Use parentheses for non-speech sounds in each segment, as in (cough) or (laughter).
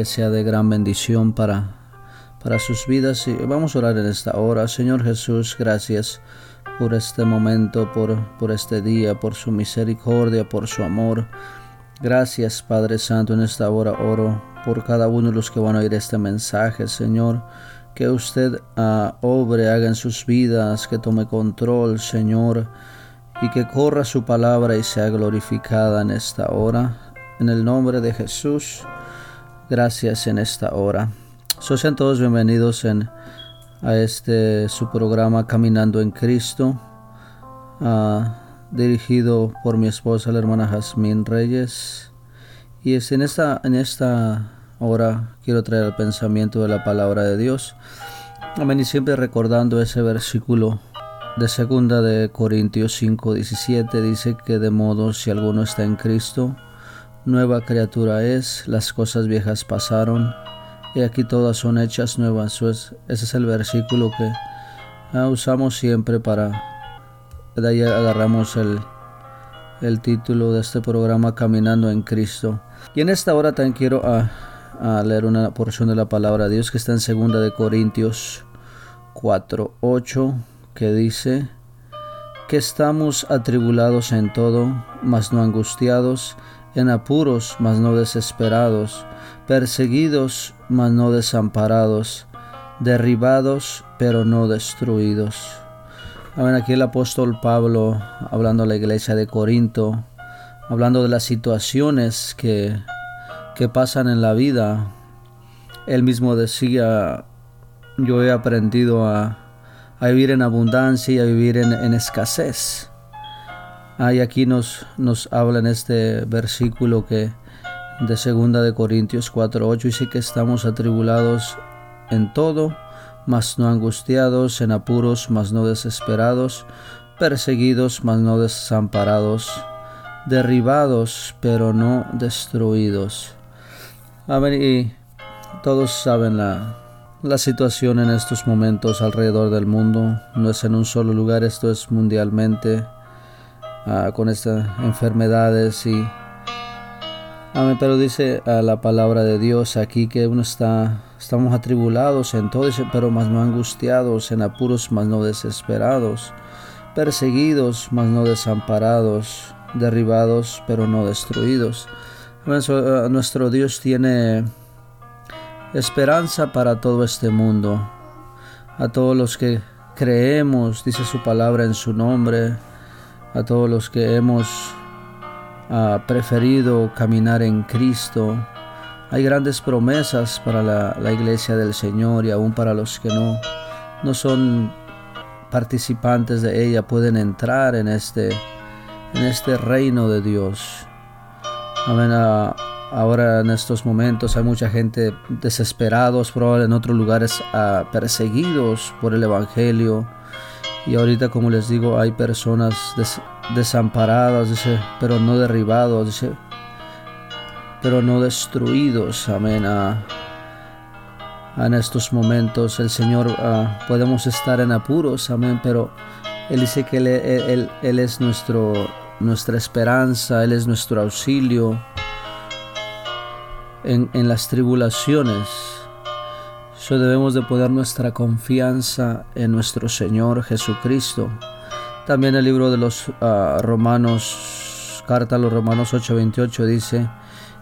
que sea de gran bendición para, para sus vidas. Y vamos a orar en esta hora. Señor Jesús, gracias por este momento, por, por este día, por su misericordia, por su amor. Gracias Padre Santo, en esta hora oro por cada uno de los que van a oír este mensaje, Señor. Que usted uh, obre, haga en sus vidas, que tome control, Señor, y que corra su palabra y sea glorificada en esta hora. En el nombre de Jesús gracias en esta hora. So, sean todos bienvenidos en, a este su programa Caminando en Cristo, uh, dirigido por mi esposa, la hermana Jazmín Reyes. Y es en esta, en esta hora quiero traer el pensamiento de la palabra de Dios. Amén. Y siempre recordando ese versículo de segunda de Corintios 5, 17, dice que de modo si alguno está en Cristo, nueva criatura es, las cosas viejas pasaron, y aquí todas son hechas nuevas. Ese es el versículo que ah, usamos siempre para, de ahí agarramos el, el título de este programa Caminando en Cristo. Y en esta hora también quiero ah, a leer una porción de la palabra de Dios que está en segunda de Corintios 4, 8, que dice que estamos atribulados en todo, mas no angustiados, en apuros, mas no desesperados, perseguidos, mas no desamparados, derribados, pero no destruidos. Amén. Aquí el apóstol Pablo, hablando a la iglesia de Corinto, hablando de las situaciones que, que pasan en la vida, él mismo decía, yo he aprendido a, a vivir en abundancia y a vivir en, en escasez. Ahí aquí nos, nos habla en este versículo que de segunda de Corintios 4:8 dice que estamos atribulados en todo, mas no angustiados, en apuros, mas no desesperados, perseguidos, mas no desamparados, derribados, pero no destruidos. Amén. Y todos saben la, la situación en estos momentos alrededor del mundo. No es en un solo lugar, esto es mundialmente. Ah, con estas enfermedades y Amén, pero dice a la palabra de Dios aquí que uno está, estamos atribulados en todo, pero más no angustiados, en apuros, más no desesperados, perseguidos, más no desamparados, derribados, pero no destruidos. Ah, nuestro Dios tiene esperanza para todo este mundo, a todos los que creemos, dice su palabra en su nombre, a todos los que hemos uh, preferido caminar en Cristo. Hay grandes promesas para la, iglesia del Señor y aún para los que no, no son participantes de ella pueden entrar en este, en este reino de Dios. Amén. Uh, ahora en estos momentos hay mucha gente desesperados, probablemente en otros lugares uh, perseguidos por el Evangelio y ahorita, como les digo, hay personas desamparadas, dice, pero no derribados, dice, pero no destruidos. Amén. En estos momentos el Señor ah, podemos estar en apuros, amén, pero Él dice que Él, él, es nuestro, nuestra esperanza, Él es nuestro auxilio en, en las tribulaciones debemos de poner nuestra confianza en nuestro Señor Jesucristo. También el libro de los ah, Romanos, carta a los Romanos 8:28 dice,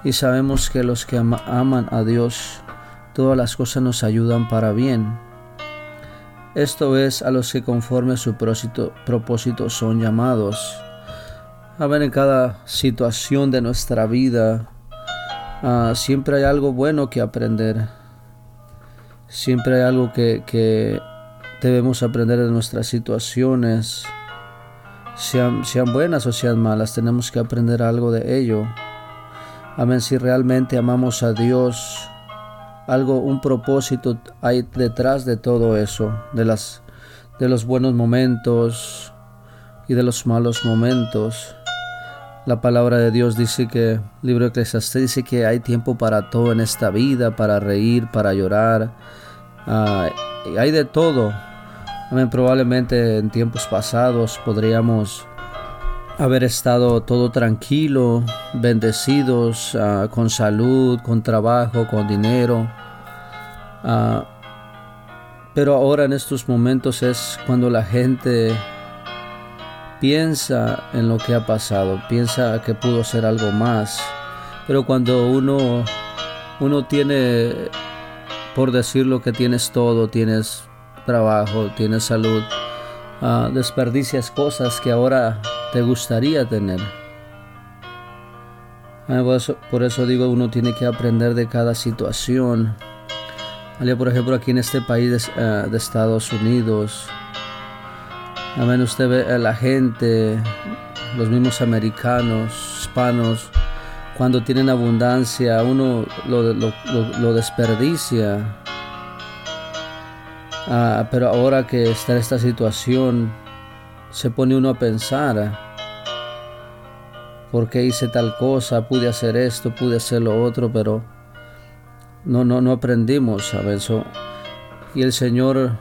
y sabemos que los que aman a Dios, todas las cosas nos ayudan para bien. Esto es a los que conforme a su propósito, son llamados. A ver, en cada situación de nuestra vida, ah, siempre hay algo bueno que aprender Siempre hay algo que, debemos aprender de nuestras situaciones, sean, sean buenas o sean malas, tenemos que aprender algo de ello. Amén, si realmente amamos a Dios, algo, un propósito hay detrás de todo eso, de, las, de los buenos momentos y de los malos momentos. La palabra de Dios dice que, libro de Eclesiastes dice que hay tiempo para todo en esta vida, para reír, para llorar. Ah, hay de todo. Probablemente en tiempos pasados podríamos haber estado todo tranquilo, bendecidos, uh, con salud, con trabajo, con dinero. Uh, pero ahora en estos momentos es cuando la gente piensa en lo que ha pasado, piensa que pudo ser algo más. Pero cuando uno, uno tiene, por decirlo que tienes todo, tienes trabajo, tienes salud, uh, desperdicias cosas que ahora te gustaría tener. Ah, por eso digo, uno tiene que aprender de cada situación. Por ejemplo, aquí en este país de, ah, Estados Unidos, amén, usted ve a la gente, los mismos americanos, hispanos, cuando tienen abundancia, uno lo, desperdicia. Ah, pero ahora que está en esta situación, se pone uno a pensar, ¿por qué hice tal cosa? Pude hacer esto, pude hacer lo otro, pero no, no, no aprendimos, a eso. Y el Señor,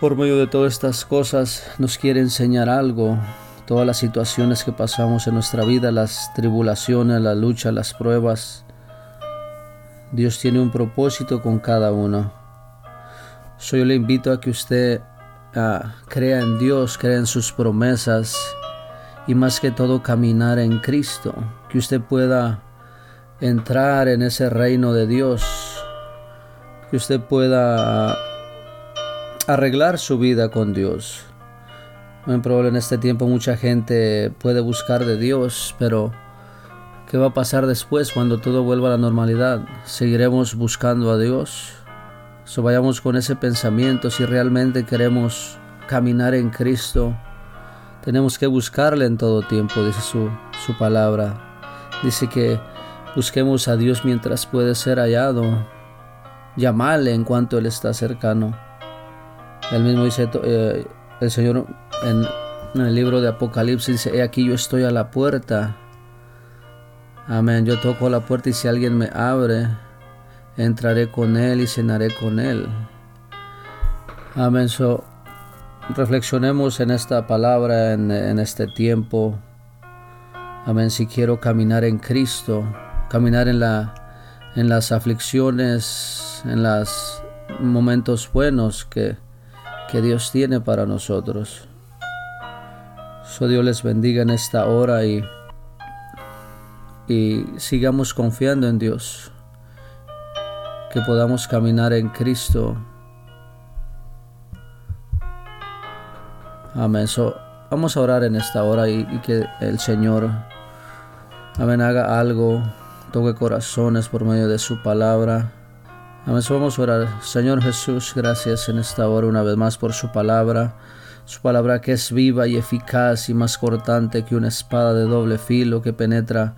por medio de todas estas cosas, nos quiere enseñar algo. Todas las situaciones que pasamos en nuestra vida, las tribulaciones, la lucha, las pruebas. Dios tiene un propósito con cada uno. So yo le invito a que usted crea en Dios, crea en sus promesas y más que todo caminar en Cristo, que usted pueda entrar en ese reino de Dios, que usted pueda arreglar su vida con Dios. Muy probable en este tiempo mucha gente puede buscar de Dios, pero ¿qué va a pasar después cuando todo vuelva a la normalidad? ¿Seguiremos buscando a Dios? So vayamos con ese pensamiento si realmente queremos caminar en Cristo. Tenemos que buscarle en todo tiempo, dice su, su palabra. Dice que busquemos a Dios mientras puede ser hallado. Llamarle en cuanto Él está cercano. Él mismo dice, eh, el Señor en, en, el libro de Apocalipsis dice, he aquí yo estoy a la puerta. Amén, yo toco la puerta y si alguien me abre, entraré con Él y cenaré con Él. Amén. So, reflexionemos en esta palabra, en, este tiempo. Amén. Si quiero caminar en Cristo, caminar en, la, en las aflicciones, en los momentos buenos que, que Dios tiene para nosotros. So Dios les bendiga en esta hora y, y sigamos confiando en Dios que podamos caminar en Cristo. Amén. vamos a orar en esta hora y, que el Señor, amén, haga algo, toque corazones por medio de su palabra. Amén. vamos a orar. Señor Jesús, gracias en esta hora una vez más por su palabra. Su palabra que es viva y eficaz y más cortante que una espada de doble filo que penetra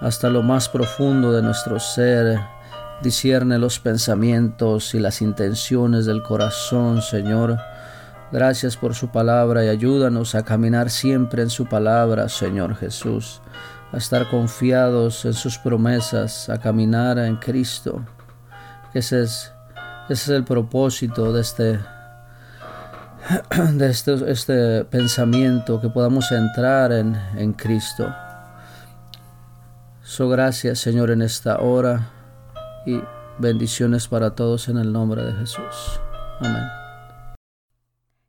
hasta lo más profundo de nuestro ser Discierne los pensamientos y las intenciones del corazón, Señor. Gracias por su palabra y ayúdanos a caminar siempre en su palabra, Señor Jesús, a estar confiados en sus promesas, a caminar en Cristo. Ese es, ese es el propósito de este, (clears throat) de este, este pensamiento, que podamos entrar en, en Cristo. So gracias, Señor, en esta hora y bendiciones para todos en el nombre de Jesús. Amén.